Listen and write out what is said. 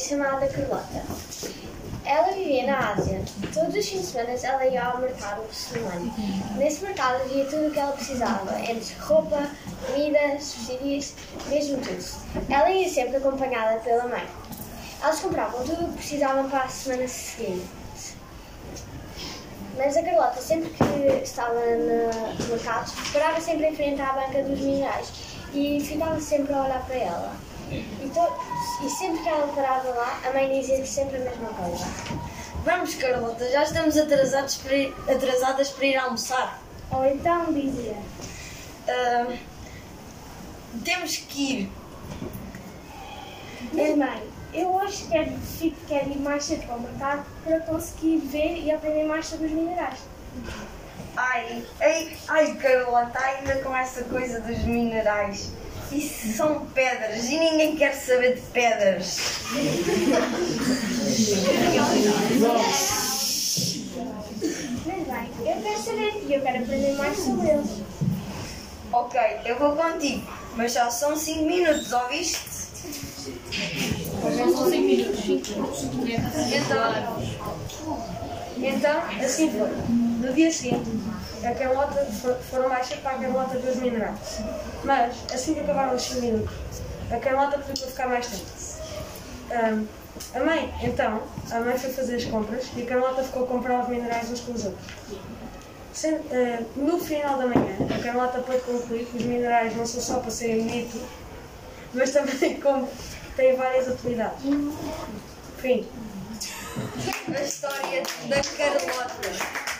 chamada Carlota. Ela vivia na Ásia. Todos os fins de semana ela ia ao mercado muçulmano. Nesse mercado havia tudo o que ela precisava, entre roupa, comida, subsídios, mesmo tudo. Ela ia sempre acompanhada pela mãe. Elas compravam tudo o que precisavam para a semana seguinte. Mas a Carlota, sempre que estava no mercado, parava sempre em frente à banca dos minerais e ficava sempre a olhar para ela. E, to- e sempre que ela parava lá, a mãe dizia-lhe sempre a mesma coisa. Vamos, Carlota, já estamos atrasados para ir- atrasadas para ir almoçar. Ou então dizia: Ah, temos que ir. Mas mãe, eu hoje quero, fico, quero ir mais cedo para o mercado para conseguir ver e aprender mais sobre os minerais. Ai, ai, ai, Carlota, ainda com essa coisa dos minerais. Isso são pedras e ninguém quer saber de pedras. Mas bem, eu quero saber e eu quero aprender mais sobre eles. Ok, eu vou contigo, mas só são 5 minutos, ouviste? Então, então, assim foi. No dia seguinte, a Carlota for- foram mais cedo para a Carlota ver os minerais. Mas, assim que acabaram os 5 minutos, a Carlota pediu para ficar mais tempo. Ahm, a mãe, então, a mãe foi fazer as compras e a Carlota ficou a comprar os minerais uns com os outros. Sendo- ah, no final da manhã, a Carlota pôde concluir que os minerais não são só para serem bonitos, mas também como têm várias utilidades. Fim. A história da Carlota.